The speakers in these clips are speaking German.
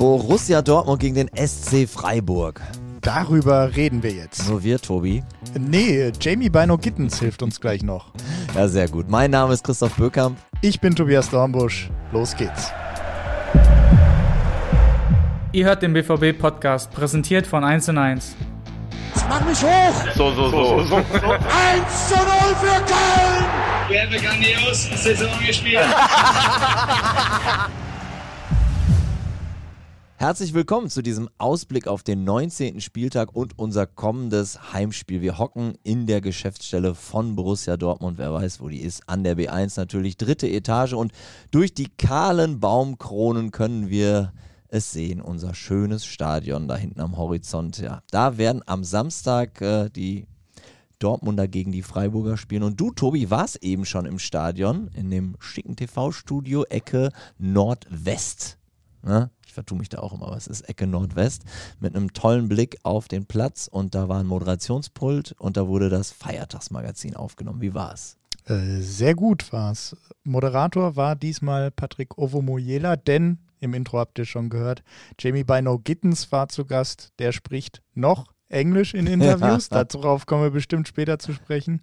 Borussia Dortmund gegen den SC Freiburg. Darüber reden wir jetzt. Nur wir, Tobi. Nee, Jamie Bino Gittens hilft uns gleich noch. Ja, sehr gut. Mein Name ist Christoph Böckamp. Ich bin Tobias Dornbusch. Los geht's. Ihr hört den BVB-Podcast, präsentiert von 1 und 1. Mach mich hoch! So, so, so. 1 zu 0 für Köln! Wir haben eine grandios Saison gespielt. Herzlich willkommen zu diesem Ausblick auf den 19. Spieltag und unser kommendes Heimspiel. Wir hocken in der Geschäftsstelle von Borussia Dortmund, wer weiß, wo die ist, an der B1 natürlich, dritte Etage und durch die kahlen Baumkronen können wir es sehen, unser schönes Stadion da hinten am Horizont. Ja, da werden am Samstag äh, die Dortmunder gegen die Freiburger spielen. Und du, Tobi, warst eben schon im Stadion, in dem schicken TV-Studio Ecke Nordwest. Ne? Ich vertue mich da auch immer, aber es ist Ecke Nordwest mit einem tollen Blick auf den Platz und da war ein Moderationspult und da wurde das Feiertagsmagazin aufgenommen. Wie war es? Äh, sehr gut war es. Moderator war diesmal Patrick Ovomoyela, denn im Intro habt ihr schon gehört, Jamie Bino Gittens war zu Gast. Der spricht noch Englisch in Interviews. Darauf kommen wir bestimmt später zu sprechen.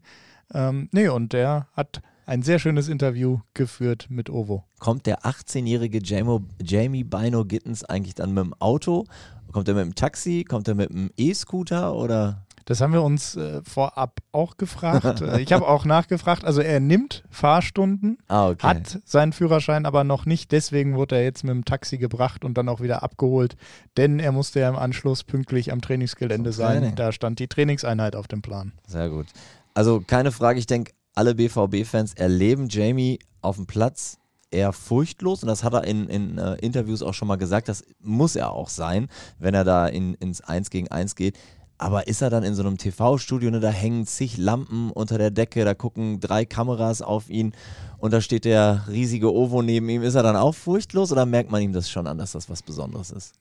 Ähm, nee, und der hat ein sehr schönes Interview geführt mit Ovo. Kommt der 18-jährige Jamie Bino Gittens eigentlich dann mit dem Auto? Kommt er mit dem Taxi? Kommt er mit dem E-Scooter oder? Das haben wir uns äh, vorab auch gefragt. Äh, ich habe auch nachgefragt. Also er nimmt Fahrstunden, ah, okay. hat seinen Führerschein aber noch nicht. Deswegen wurde er jetzt mit dem Taxi gebracht und dann auch wieder abgeholt. Denn er musste ja im Anschluss pünktlich am Trainingsgelände sein. Training. Da stand die Trainingseinheit auf dem Plan. Sehr gut. Also keine Frage, ich denke, alle BVB-Fans erleben Jamie auf dem Platz eher furchtlos. Und das hat er in, in äh, Interviews auch schon mal gesagt, das muss er auch sein, wenn er da in, ins 1 gegen 1 geht. Aber ist er dann in so einem TV-Studio, ne, da hängen zig Lampen unter der Decke, da gucken drei Kameras auf ihn und da steht der riesige Ovo neben ihm. Ist er dann auch furchtlos oder merkt man ihm das schon an, dass das was Besonderes ist?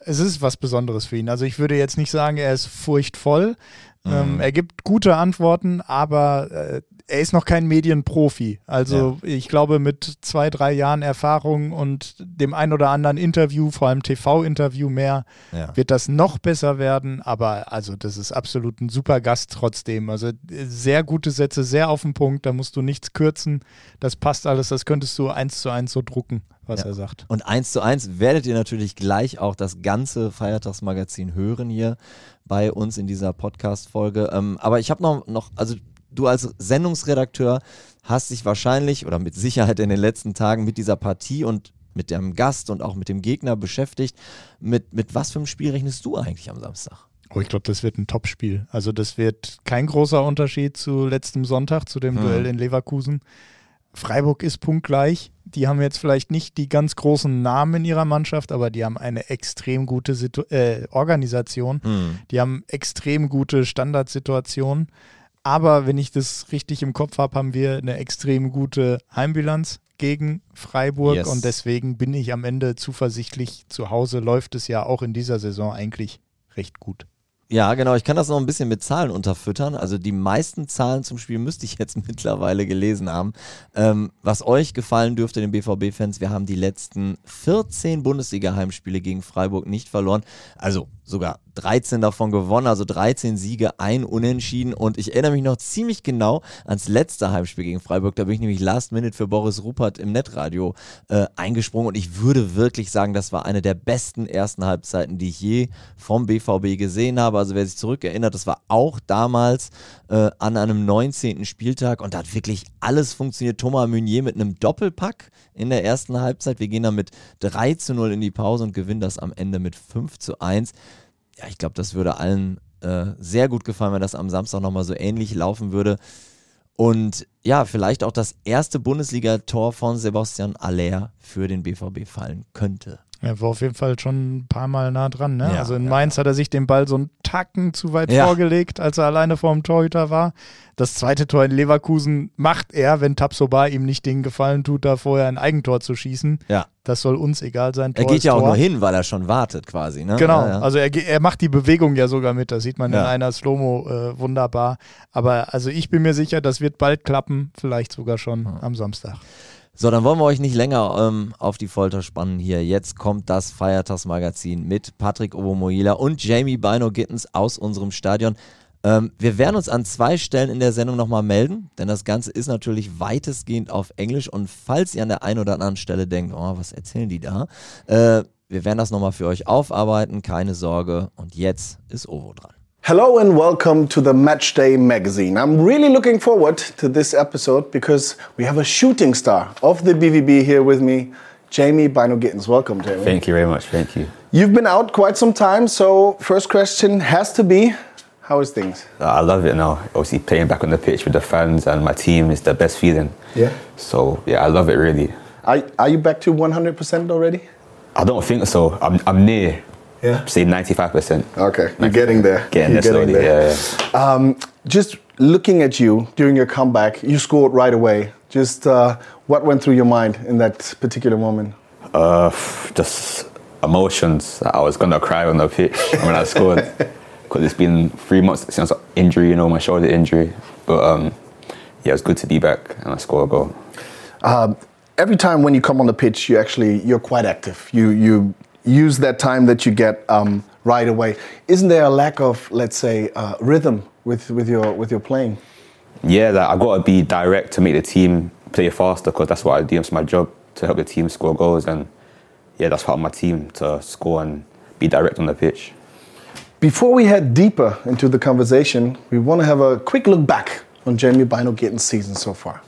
Es ist was Besonderes für ihn. Also ich würde jetzt nicht sagen, er ist furchtvoll. Ähm, mhm. Ähm, er gibt gute Antworten, aber äh, er ist noch kein Medienprofi. Also ja. ich glaube, mit zwei, drei Jahren Erfahrung und dem ein oder anderen Interview, vor allem TV-Interview mehr, ja. wird das noch besser werden. Aber also das ist absolut ein super Gast trotzdem. Also sehr gute Sätze, sehr auf den Punkt. Da musst du nichts kürzen. Das passt alles. Das könntest du eins zu eins so drucken, was ja. er sagt. Und eins zu eins werdet ihr natürlich gleich auch das ganze Feiertagsmagazin hören hier bei uns in dieser Podcast-Folge. Ähm, aber ich habe noch, noch, also du als Sendungsredakteur hast dich wahrscheinlich oder mit Sicherheit in den letzten Tagen mit dieser Partie und mit dem Gast und auch mit dem Gegner beschäftigt. Mit, mit was für einem Spiel rechnest du eigentlich am Samstag? Oh, ich glaube, das wird ein Topspiel. Also das wird kein großer Unterschied zu letztem Sonntag, zu dem hm. Duell in Leverkusen. Freiburg ist punktgleich. Die haben jetzt vielleicht nicht die ganz großen Namen in ihrer Mannschaft, aber die haben eine extrem gute Situ äh, Organisation. Hm. Die haben extrem gute Standardsituationen. Aber wenn ich das richtig im Kopf habe, haben wir eine extrem gute Heimbilanz gegen Freiburg yes. und deswegen bin ich am Ende zuversichtlich. Zu Hause läuft es ja auch in dieser Saison eigentlich recht gut. Ja, genau. Ich kann das noch ein bisschen mit Zahlen unterfüttern. Also die meisten Zahlen zum Spiel müsste ich jetzt mittlerweile gelesen haben. Ähm, was euch gefallen dürfte, den BVB-Fans, wir haben die letzten 14 Bundesliga-Heimspiele gegen Freiburg nicht verloren. Also sogar 13 davon gewonnen, also 13 Siege, ein Unentschieden. Und ich erinnere mich noch ziemlich genau ans letzte Heimspiel gegen Freiburg. Da bin ich nämlich Last Minute für Boris Rupert im Netradio äh, eingesprungen. Und ich würde wirklich sagen, das war eine der besten ersten Halbzeiten, die ich je vom BVB gesehen habe. Also wer sich zurückerinnert, das war auch damals äh, an einem 19. Spieltag. Und da hat wirklich alles funktioniert. Thomas Meunier mit einem Doppelpack in der ersten Halbzeit. Wir gehen dann mit 3 zu 0 in die Pause und gewinnen das am Ende mit 5 zu 1 ja, ich glaube, das würde allen äh, sehr gut gefallen, wenn das am Samstag nochmal so ähnlich laufen würde. Und ja, vielleicht auch das erste Bundesligator von Sebastian Aller für den BVB fallen könnte. Er war auf jeden Fall schon ein paar Mal nah dran. Ne? Ja, also in Mainz ja. hat er sich den Ball so einen Tacken zu weit ja. vorgelegt, als er alleine vor dem Torhüter war. Das zweite Tor in Leverkusen macht er, wenn Tapsoba ihm nicht den Gefallen tut, da vorher ein Eigentor zu schießen. Ja. Das soll uns egal sein. Tor er geht ja auch nur hin, weil er schon wartet quasi. Ne? Genau, also er, er macht die Bewegung ja sogar mit. Das sieht man in einer Slow-Mo äh, wunderbar. Aber also ich bin mir sicher, das wird bald klappen, vielleicht sogar schon am Samstag. So, dann wollen wir euch nicht länger ähm, auf die Folter spannen hier. Jetzt kommt das Feiertagsmagazin mit Patrick Obomoila und Jamie Bino Gittens aus unserem Stadion. Ähm, wir werden uns an zwei Stellen in der Sendung nochmal melden, denn das Ganze ist natürlich weitestgehend auf Englisch. Und falls ihr an der einen oder anderen Stelle denkt, oh, was erzählen die da? Äh, wir werden das nochmal für euch aufarbeiten, keine Sorge. Und jetzt ist Ovo dran. Hello and welcome to the Matchday magazine. I'm really looking forward to this episode because we have a shooting star of the BVB here with me, Jamie Bino Gittens. Welcome, Jamie. Thank you very much. Thank you. You've been out quite some time, so first question has to be how is things? Uh, I love it now. Obviously, playing back on the pitch with the fans and my team is the best feeling. Yeah. So, yeah, I love it really. Are, are you back to 100% already? I don't think so. I'm, I'm near, Yeah. say 95%. Okay, you're getting there. Getting You're there slowly. Yeah, yeah. Um, just looking at you during your comeback, you scored right away. Just uh, what went through your mind in that particular moment? Uh, just emotions. I was gonna cry on the pitch when I scored because it's been three months since injury, you know, my shoulder injury. But um, yeah, it was good to be back and I scored a goal. Um, every time when you come on the pitch, you actually you're quite active. You you use that time that you get um, right away. Isn't there a lack of let's say uh, rhythm with, with your with your playing? Yeah, like, I got to be direct to make the team play faster because that's what I do. It's my job to help the team score goals, and yeah, that's part of my team to score and be direct on the pitch. Before we head deeper into the conversation, we want to have a quick look back on Jamie Bino Gittens' season so far.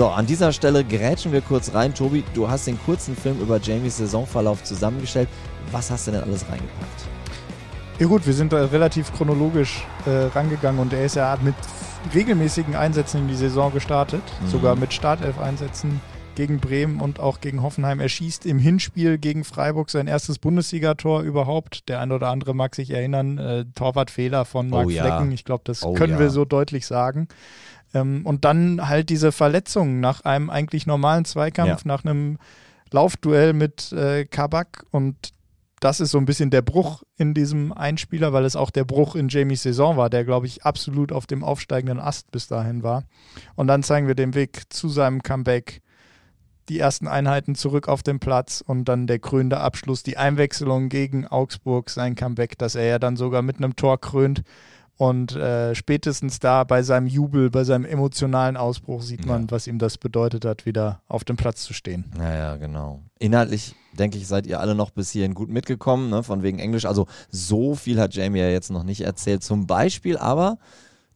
So, an dieser Stelle grätschen wir kurz rein. Tobi, du hast den kurzen Film über Jamies Saisonverlauf zusammengestellt. Was hast du denn alles reingepackt? Ja gut, wir sind da relativ chronologisch äh, rangegangen und er ist ja mit regelmäßigen Einsätzen in die Saison gestartet, sogar mit Startelf-Einsätzen gegen Bremen und auch gegen Hoffenheim. Er schießt im Hinspiel gegen Freiburg sein erstes Bundesligator überhaupt. Der eine oder andere mag sich erinnern, äh, Torwartfehler von Marc Oh ja. Flecken. Ich glaube, das Oh können ja. wir so deutlich sagen. Ähm, und dann halt diese Verletzungen nach einem eigentlich normalen Zweikampf, Ja. nach einem Laufduell mit äh, Kabak und das ist so ein bisschen der Bruch in diesem Einspieler, weil es auch der Bruch in Jamies Saison war, der, glaube ich, absolut auf dem aufsteigenden Ast bis dahin war. Und dann zeigen wir den Weg zu seinem Comeback, die ersten Einheiten zurück auf den Platz und dann der krönende Abschluss, die Einwechslung gegen Augsburg, sein Comeback, das er ja dann sogar mit einem Tor krönt. Und äh, spätestens da bei seinem Jubel, bei seinem emotionalen Ausbruch sieht man, was ihm das bedeutet hat, wieder auf dem Platz zu stehen. Naja, genau. Inhaltlich, denke ich, seid ihr alle noch bis hierhin gut mitgekommen, ne, von wegen Englisch. Also so viel hat Jamie ja jetzt noch nicht erzählt. Zum Beispiel aber,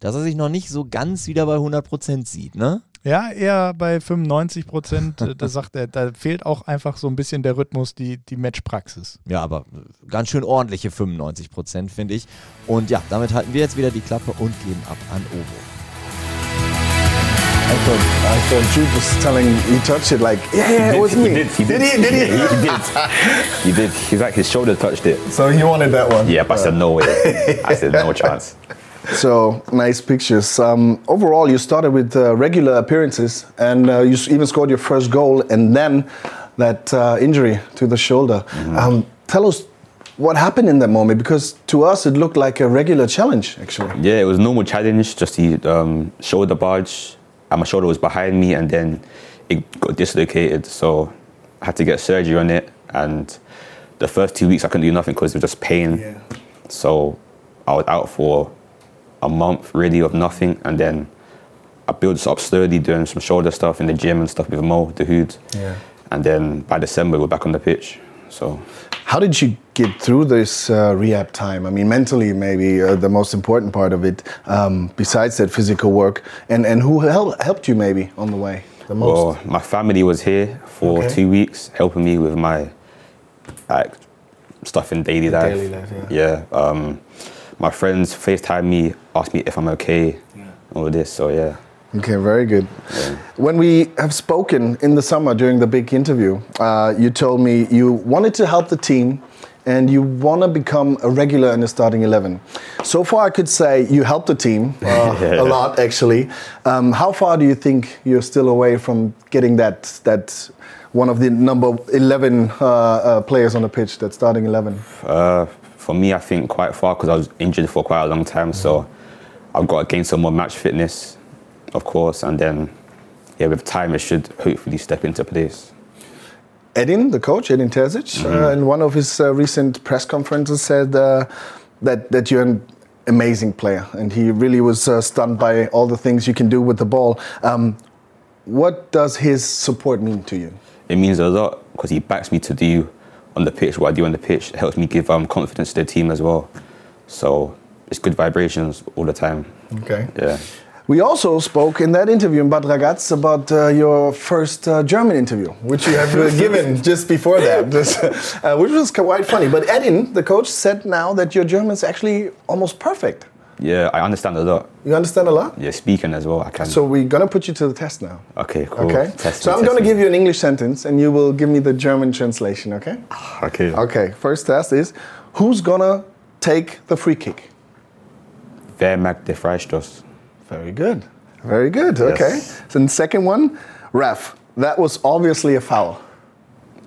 dass er sich noch nicht so ganz wieder bei 100% sieht, ne? Ja, eher bei 95 Prozent. äh, da sagt er, da fehlt auch einfach so ein bisschen der Rhythmus, die, die Matchpraxis. Ja, aber äh, ganz schön ordentliche 95%, finde ich. Und ja, damit halten wir jetzt wieder die Klappe und geben ab an Ovo. I thought, I thought Jude was telling he touched it like, yeah, yeah, it was me. He did. He did. he? Did he? he did. He did. He's like his shoulder touched it. So he wanted that one. Yeah, but I said no way. I said no chance. So nice pictures. Um, overall, you started with uh, regular appearances, and uh, you even scored your first goal, and then that uh, injury to the shoulder. Um, tell us what happened in that moment, because to us it looked like a regular challenge, actually. Yeah, it was normal challenge. Just the um, shoulder barge, and my shoulder was behind me, and then it got dislocated. So I had to get surgery on it. And the first two weeks I couldn't do nothing because it was just pain. Yeah. So I was out for a month really of nothing, and then I built this up slowly, doing some shoulder stuff in the gym and stuff with Mo, the hood. Yeah. And then by December we're back on the pitch. So How did you get through this uh, rehab time? I mean, mentally, maybe uh, the most important part of it, um, besides that physical work, and and who hel- helped you maybe on the way the most? Well, my family was here for Okay. two weeks, helping me with my like stuff in daily life. daily life, yeah. um, my friends FaceTime me, ask me if I'm okay, all of this. So yeah. Okay, very good. When we have spoken in the summer during the big interview, uh, you told me you wanted to help the team and you want to become a regular in the starting 11. So far, I could say you helped the team uh, a lot, actually. Um, how far do you think you're still away from getting that, that one of the number 11 uh, uh, players on the pitch, that starting 11? For me, I think quite far because I was injured for quite a long time. So I've got to gain some more match fitness, of course, and then yeah, with time it should hopefully step into place. Edin, the coach, Edin Terzic, uh, in one of his uh, recent press conferences said uh, that that you're an amazing player, and he really was uh, stunned by all the things you can do with the ball. Um, what does his support mean to you? It means a lot because he backs me to do on the pitch what I do on the pitch. Helps me give um, confidence to the team as well. So it's good vibrations all the time. Okay. Yeah. We also spoke in that interview in Bad Ragaz about uh, your first uh, German interview, which you have uh, given just before that, uh, which was quite funny. But Edin, the coach, said now that your German is actually almost perfect. Yeah, I understand a lot. You understand a lot? Yeah, speaking as well, I can. So we're gonna put you to the test now. okay, cool. Okay. Test so me, I'm gonna me. give you an English sentence, and you will give me the German translation. Okay? Okay. Okay. First test is, who's gonna take the free kick? Wer mag der Freistoß? Very good. Very good. Okay. So the second one, ref. That was obviously a foul.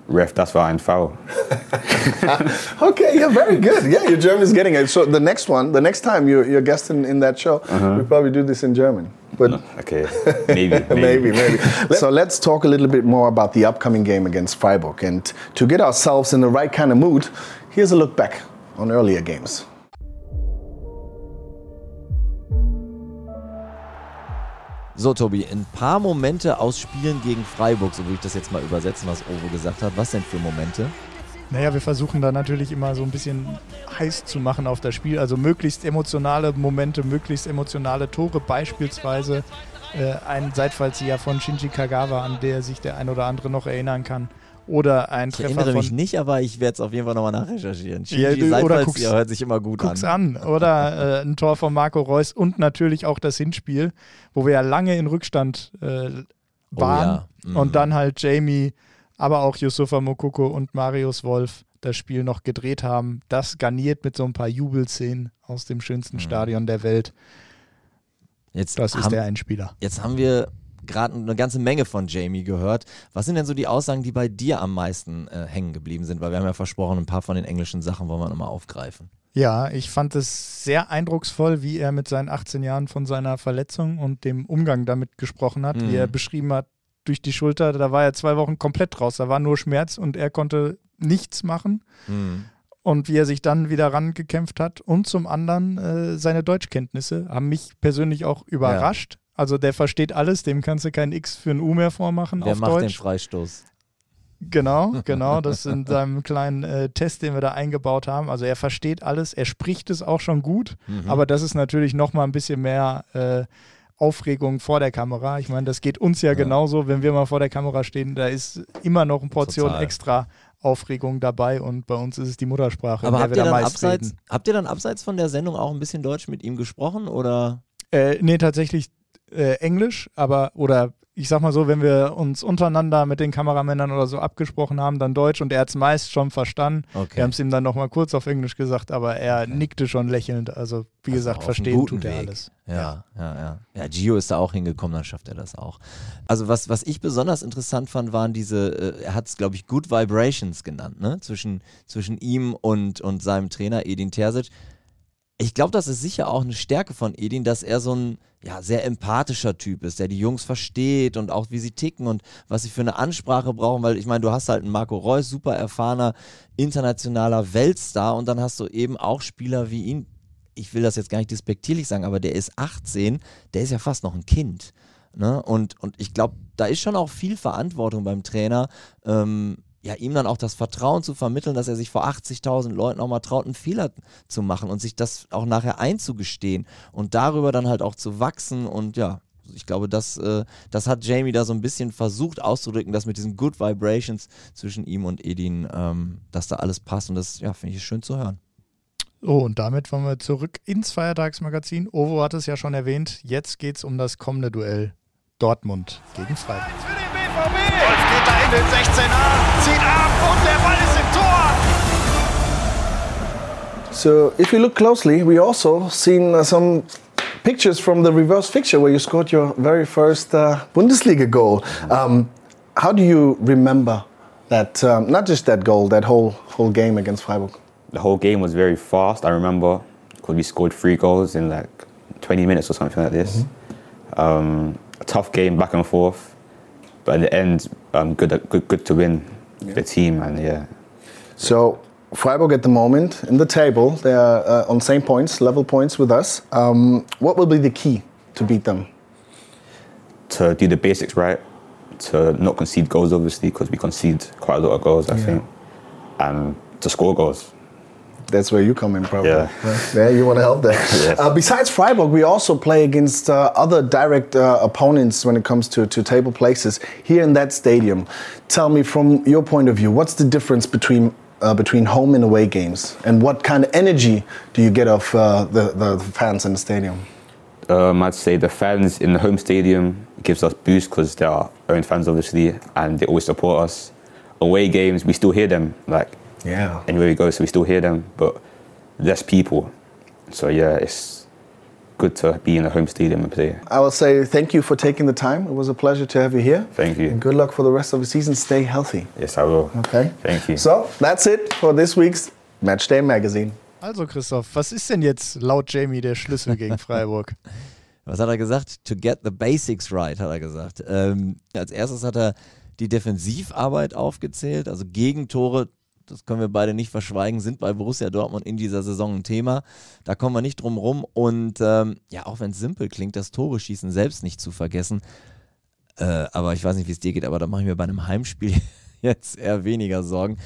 Ref, das war ein Foul. Okay, you're very good. Yeah, your German is getting it. So the next one, the next time you're, you're guesting in that show, uh-huh. we probably do this in German. But Okay, maybe. maybe, maybe. so let's talk a little bit more about the upcoming game against Freiburg. And to get ourselves in the right kind of mood, here's a look back on earlier games. So, Tobi, ein paar Momente aus Spielen gegen Freiburg, so würde ich das jetzt mal übersetzen, was Ovo gesagt hat. Was denn für Momente? Naja, wir versuchen da natürlich immer so ein bisschen heiß zu machen auf das Spiel. Also möglichst emotionale Momente, möglichst emotionale Tore. Beispielsweise äh, ein Seitfallzieher von Shinji Kagawa, an der sich der ein oder andere noch erinnern kann. Oder ein Ich Treffer erinnere von mich nicht, aber ich werde es auf jeden Fall nochmal nachrecherchieren. Ja, Shinji du- oder Seitfallzieher guck's- hört sich immer gut Guck's an. an. Oder äh, ein Tor von Marco Reus und natürlich auch das Hinspiel, wo wir ja lange in Rückstand äh, waren. ja. Mhm. Und dann halt Jamie, aber auch Yusufa Mokoko und Marius Wolf das Spiel noch gedreht haben. Das garniert mit so ein paar Jubelszenen aus dem schönsten Stadion der Welt. Jetzt Das ist haben, der Einspieler. Jetzt haben wir gerade eine ganze Menge von Jamie gehört. Was sind denn so die Aussagen, die bei dir am meisten äh, hängen geblieben sind? Weil wir haben ja versprochen, ein paar von den englischen Sachen wollen wir nochmal aufgreifen. Ja, ich fand es sehr eindrucksvoll, wie er mit seinen 18 Jahren von seiner Verletzung und dem Umgang damit gesprochen hat, Mhm. wie er beschrieben hat, durch die Schulter, da war er zwei Wochen komplett raus, da war nur Schmerz und er konnte nichts machen und wie er sich dann wieder rangekämpft hat und zum anderen äh, seine Deutschkenntnisse haben mich persönlich auch überrascht. Also der versteht alles, dem kannst du kein X für ein U mehr vormachen Wer auf macht den Deutsch. Freistoß? Genau, genau. Das in seinem kleinen äh, Test, den wir da eingebaut haben. Also er versteht alles, er spricht es auch schon gut, Mhm. aber das ist natürlich nochmal ein bisschen mehr äh, Aufregung vor der Kamera. Ich meine, das geht uns ja, genauso, wenn wir mal vor der Kamera stehen. Da ist immer noch eine Portion Total. extra Aufregung dabei und bei uns ist es die Muttersprache, Aber der habt wir ihr, da dann abseits, reden. habt ihr dann abseits von der Sendung auch ein bisschen Deutsch mit ihm gesprochen? Oder? Äh, nee, tatsächlich äh, Englisch, aber oder ich sag mal so, wenn wir uns untereinander mit den Kameramännern oder so abgesprochen haben, dann Deutsch und er hat es meist schon verstanden. Okay. Wir haben es ihm dann nochmal kurz auf Englisch gesagt, aber er nickte schon lächelnd. Also wie gesagt, auf verstehen tut er Weg. alles. Ja, ja, ja. Ja, Gio ist da auch hingekommen, dann schafft er das auch. Also was, was ich besonders interessant fand, waren diese, äh, er hat es, glaube ich, Good Vibrations genannt, ne? Zwischen, zwischen ihm und, und seinem Trainer Edin Terzic. Ich glaube, das ist sicher auch eine Stärke von Edin, dass er so ein ja, sehr empathischer Typ ist, der die Jungs versteht und auch wie sie ticken und was sie für eine Ansprache brauchen, weil ich meine, du hast halt einen Marco Reus, super erfahrener, internationaler Weltstar und dann hast du eben auch Spieler wie ihn, ich will das jetzt gar nicht despektierlich sagen, aber der ist 18, der ist ja fast noch ein Kind. Ne? Und, und ich glaube, da ist schon auch viel Verantwortung beim Trainer, ähm, ja, ihm dann auch das Vertrauen zu vermitteln, dass er sich vor 80.000 Leuten auch mal traut, einen Fehler zu machen und sich das auch nachher einzugestehen und darüber dann halt auch zu wachsen und ja, ich glaube, das, äh, das hat Jamie da so ein bisschen versucht auszudrücken, dass mit diesen Good Vibrations zwischen ihm und Edin, ähm, dass da alles passt und das, ja, finde ich schön zu hören. So, und damit wollen wir zurück ins Feiertagsmagazin. Ovo hat es ja schon erwähnt. Jetzt geht es um das kommende Duell Dortmund gegen Freiburg. Für den BVB. Wolf geht da in den 16er, zieht ab und der Ball ist im Tor. So if you look closely, we also seen uh, some pictures from the reverse fixture where you scored your very first uh, Bundesliga goal. Um, how do you remember that? Um, not just that goal, that whole whole game against Freiburg. The whole game was very fast. I remember because we scored three goals in like 20 minutes or something like this. Um, a tough game, back and forth, but in the end, um, good, good, good to win the team, and yeah. So Freiburg at the moment in the table, they are uh, on same points, level points with us. Um, what will be the key to beat them? To do the basics right, to not concede goals, obviously, because we concede quite a lot of goals, I think, and to score goals. That's where you come in, probably. Yeah. Yeah, you want to help there. Yes. Uh, besides Freiburg, we also play against uh, other direct uh, opponents when it comes to, to table places here in that stadium. Tell me, from your point of view, what's the difference between uh, between home and away games, and what kind of energy do you get off uh, the, the fans in the stadium? Um, I'd say the fans in the home stadium gives us boost because they're our own fans, obviously, and they always support us. Away games, we still hear them, like Yeah. anywhere we go, so we still hear them, but less people. So yeah, it's good to be in a home stadium and play. I will say thank you for taking the time. It was a pleasure to have you here. Thank you. And good luck for the rest of the season. Stay healthy. Yes, I will. Okay. Thank you. So that's it for this week's Matchday Magazine. Also Christoph, was ist denn jetzt laut Jamie der Schlüssel gegen Freiburg? Was hat er gesagt? To get the basics right, hat er gesagt. Ähm, als erstes hat er die Defensivarbeit aufgezählt, also Gegentore. Das können wir beide nicht verschweigen, sind bei Borussia Dortmund in dieser Saison ein Thema. Da kommen wir nicht drum rum. Und ähm, ja, auch wenn es simpel klingt, das Tore schießen selbst nicht zu vergessen. Äh, aber ich weiß nicht, wie es dir geht, aber da mache ich mir bei einem Heimspiel jetzt eher weniger Sorgen.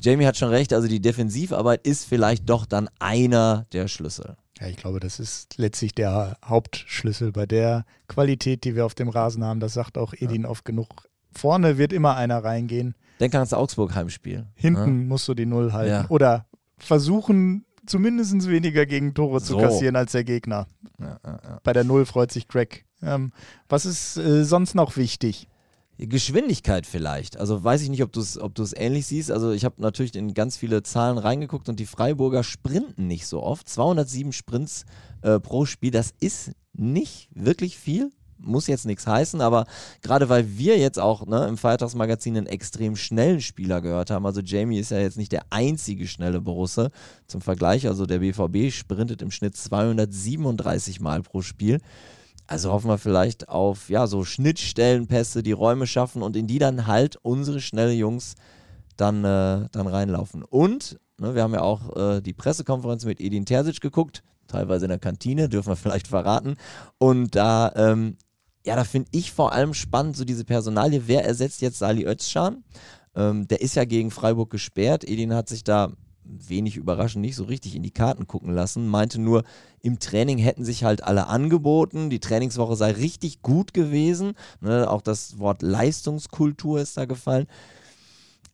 Jamie hat schon recht, also die Defensivarbeit ist vielleicht doch dann einer der Schlüssel. Ja, ich glaube, das ist letztlich der Hauptschlüssel bei der Qualität, die wir auf dem Rasen haben. Das sagt auch Edin oft genug. Vorne wird immer einer reingehen. Denk an das Augsburg-Heimspiel. Hinten musst du die Null halten. Ja. Oder versuchen, zumindest weniger Gegentore zu So. kassieren als der Gegner. Ja, ja, ja. Bei der Null freut sich Greg. Ähm, was ist äh, sonst noch wichtig? Geschwindigkeit vielleicht. Also weiß ich nicht, ob du es ob du's ähnlich siehst. Also ich habe natürlich in ganz viele Zahlen reingeguckt und die Freiburger sprinten nicht so oft. 207 Sprints äh, pro Spiel, das ist nicht wirklich viel. Muss jetzt nichts heißen, aber gerade weil wir jetzt auch ne, im Feiertagsmagazin einen extrem schnellen Spieler gehört haben, also Jamie ist ja jetzt nicht der einzige schnelle Borusse. Zum Vergleich, also der BVB sprintet im Schnitt 237 Mal pro Spiel. Also hoffen wir vielleicht auf ja so Schnittstellenpässe, die Räume schaffen und in die dann halt unsere schnelle Jungs dann, äh, dann reinlaufen. Und ne, wir haben ja auch äh, die Pressekonferenz mit Edin Terzic geguckt, teilweise in der Kantine, dürfen wir vielleicht verraten. Und da, ähm, ja, da finde ich vor allem spannend so diese Personalie. Wer ersetzt jetzt Sali Özcan? Ähm, der ist ja gegen Freiburg gesperrt. Edin hat sich da wenig überraschend nicht so richtig in die Karten gucken lassen, meinte nur, im Training hätten sich halt alle angeboten, die Trainingswoche sei richtig gut gewesen, ne, auch das Wort Leistungskultur ist da gefallen.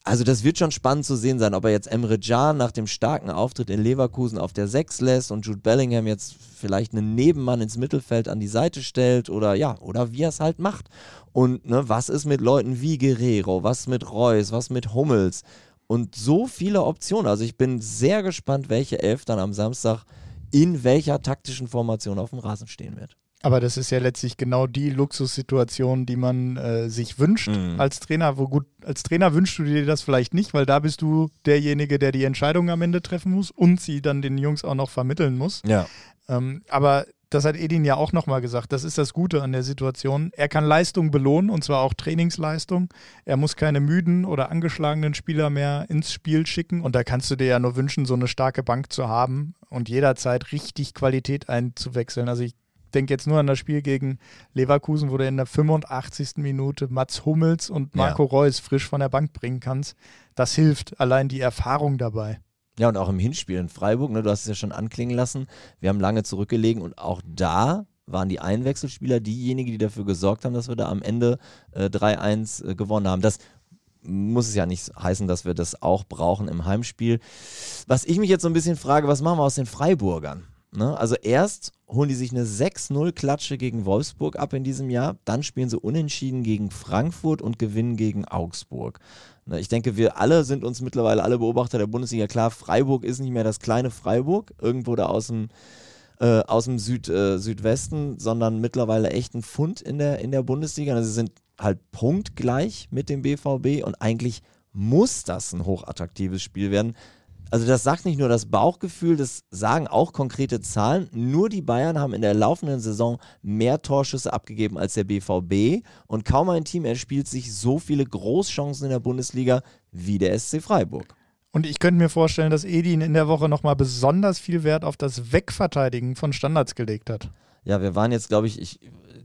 Also das wird schon spannend zu sehen sein, ob er jetzt Emre Can nach dem starken Auftritt in Leverkusen auf der 6 lässt und Jude Bellingham jetzt vielleicht einen Nebenmann ins Mittelfeld an die Seite stellt oder ja, oder wie er es halt macht. Und ne, was ist mit Leuten wie Guerrero, was mit Reus, was mit Hummels und so viele Optionen. Also ich bin sehr gespannt, welche Elf dann am Samstag in welcher taktischen Formation auf dem Rasen stehen wird. Aber das ist ja letztlich genau die Luxussituation, die man äh, sich wünscht Mhm. als Trainer. Wo gut, als Trainer wünschst du dir das vielleicht nicht, weil da bist du derjenige, der die Entscheidung am Ende treffen muss und sie dann den Jungs auch noch vermitteln muss. Ja. Ähm, aber das hat Edin ja auch nochmal gesagt. Das ist das Gute an der Situation. Er kann Leistung belohnen und zwar auch Trainingsleistung. Er muss keine müden oder angeschlagenen Spieler mehr ins Spiel schicken. Und da kannst du dir ja nur wünschen, so eine starke Bank zu haben und jederzeit richtig Qualität einzuwechseln. Also ich denke jetzt nur an das Spiel gegen Leverkusen, wo du in der 85. Minute Mats Hummels und Marco Reus frisch von der Bank bringen kannst. Das hilft, allein die Erfahrung dabei. Ja, und auch im Hinspiel in Freiburg, ne, du hast es ja schon anklingen lassen, wir haben lange zurückgelegen und auch da waren die Einwechselspieler diejenigen, die dafür gesorgt haben, dass wir da am Ende äh, 3-1 äh, gewonnen haben. Das muss es ja nicht heißen, dass wir das auch brauchen im Heimspiel. Was ich mich jetzt so ein bisschen frage, was machen wir aus den Freiburgern? Ne? Also erst holen die sich eine 6-0-Klatsche gegen Wolfsburg ab in diesem Jahr, dann spielen sie unentschieden gegen Frankfurt und gewinnen gegen Augsburg. Ne, Ich denke, wir alle sind uns mittlerweile, alle Beobachter der Bundesliga klar, Freiburg ist nicht mehr das kleine Freiburg, irgendwo da aus dem, äh, aus dem Süd, äh, Südwesten, sondern mittlerweile echt ein Fund in der, in der Bundesliga. Also sie sind halt punktgleich mit dem BVB und eigentlich muss das ein hochattraktives Spiel werden. Also das sagt nicht nur das Bauchgefühl, das sagen auch konkrete Zahlen. Nur die Bayern haben in der laufenden Saison mehr Torschüsse abgegeben als der BVB und kaum ein Team erspielt sich so viele Großchancen in der Bundesliga wie der SC Freiburg. Und ich könnte mir vorstellen, dass Edin in der Woche nochmal besonders viel Wert auf das Wegverteidigen von Standards gelegt hat. Ja, wir waren jetzt, glaube ich, ich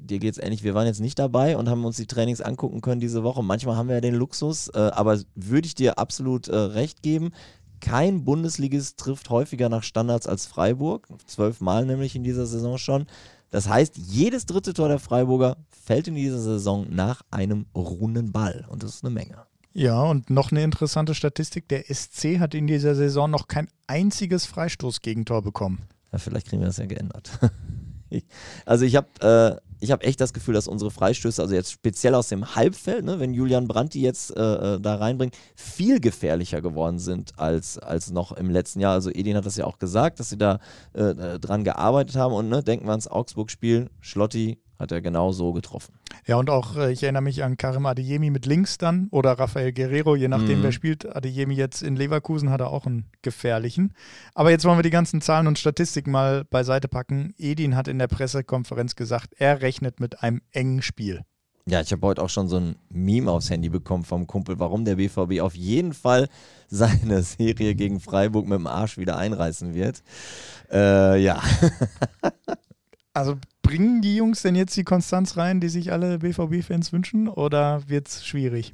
dir geht es ähnlich, wir waren jetzt nicht dabei und haben uns die Trainings angucken können diese Woche. Manchmal haben wir ja den Luxus, äh, aber würde ich dir absolut äh, recht geben. Kein Bundesligist trifft häufiger nach Standards als Freiburg, zwölfmal nämlich in dieser Saison schon. Das heißt, jedes dritte Tor der Freiburger fällt in dieser Saison nach einem ruhenden Ball und das ist eine Menge. Ja, und noch eine interessante Statistik: Der SC hat in dieser Saison noch kein einziges Freistoßgegentor bekommen. Ja, vielleicht kriegen wir das ja geändert. also ich habe äh, ich habe echt das Gefühl, dass unsere Freistöße, also jetzt speziell aus dem Halbfeld, ne, wenn Julian Brandt die jetzt äh, äh, da reinbringt, viel gefährlicher geworden sind als, als noch im letzten Jahr. Also Edin hat das ja auch gesagt, dass sie da äh, dran gearbeitet haben und ne, denken wir ans Augsburg-Spiel, Schlotti hat er genau so getroffen. Ja, und auch, äh, ich erinnere mich an Karim Adeyemi mit links dann oder Rafael Guerrero, je nachdem, mhm. wer spielt. Adeyemi jetzt in Leverkusen hat er auch einen gefährlichen. Aber jetzt wollen wir die ganzen Zahlen und Statistiken mal beiseite packen. Edin hat in der Pressekonferenz gesagt, er rechnet mit einem engen Spiel. Ja, ich habe heute auch schon so ein Meme aufs Handy bekommen vom Kumpel, warum der BVB auf jeden Fall seine Serie gegen Freiburg mit dem Arsch wieder einreißen wird. Äh, ja. Also bringen die Jungs denn jetzt die Konstanz rein, die sich alle BVB-Fans wünschen, oder wird es schwierig?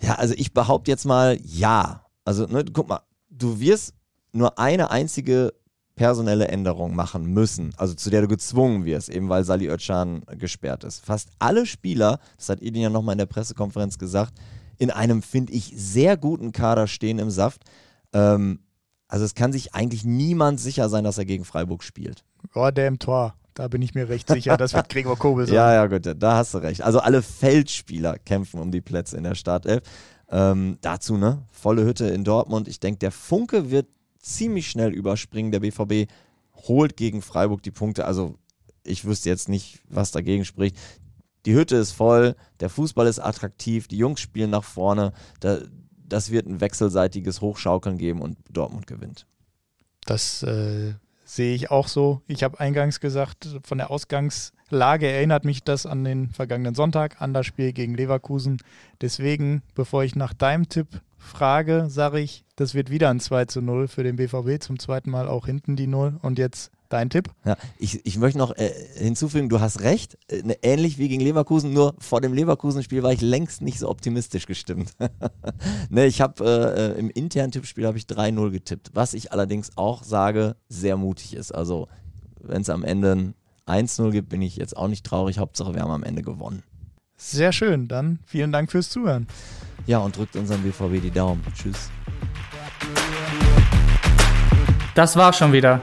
Ja, also ich behaupte jetzt mal ja. Also, ne, guck mal, du wirst nur eine einzige personelle Änderung machen müssen, also zu der du gezwungen wirst, eben weil Sali Özcan gesperrt ist. Fast alle Spieler, das hat Edin ja nochmal in der Pressekonferenz gesagt, in einem, finde ich, sehr guten Kader stehen im Saft. Ähm, also es kann sich eigentlich niemand sicher sein, dass er gegen Freiburg spielt. Oh, der im Tor. Da bin ich mir recht sicher, das wird Gregor Kobel sein. ja, ja, gut, da hast du recht. Also alle Feldspieler kämpfen um die Plätze in der Startelf. Ähm, dazu, ne? Volle Hütte in Dortmund. Ich denke, der Funke wird ziemlich schnell überspringen. Der BVB holt gegen Freiburg die Punkte. Also ich wüsste jetzt nicht, was dagegen spricht. Die Hütte ist voll, der Fußball ist attraktiv, die Jungs spielen nach vorne. Da, das wird ein wechselseitiges Hochschaukeln geben und Dortmund gewinnt. Das äh, sehe ich auch so. Ich habe eingangs gesagt, von der Ausgangslage erinnert mich das an den vergangenen Sonntag, an das Spiel gegen Leverkusen. Deswegen, bevor ich nach deinem Tipp frage, sage ich, das wird wieder ein 2 zu 0 für den BVB, zum zweiten Mal auch hinten die 0 und jetzt Dein Tipp? Ja, ich, ich möchte noch äh, hinzufügen, du hast recht, äh, ne, ähnlich wie gegen Leverkusen, nur vor dem Leverkusen-Spiel war ich längst nicht so optimistisch gestimmt. ne, ich habe äh, äh, im internen Tippspiel habe ich 3-0 getippt, was ich allerdings auch sage, sehr mutig ist. Also wenn es am Ende ein 1-0 gibt, bin ich jetzt auch nicht traurig. Hauptsache, wir haben am Ende gewonnen. Sehr schön, dann vielen Dank fürs Zuhören. Ja, und drückt unserem BVB die Daumen. Tschüss. Das war schon wieder.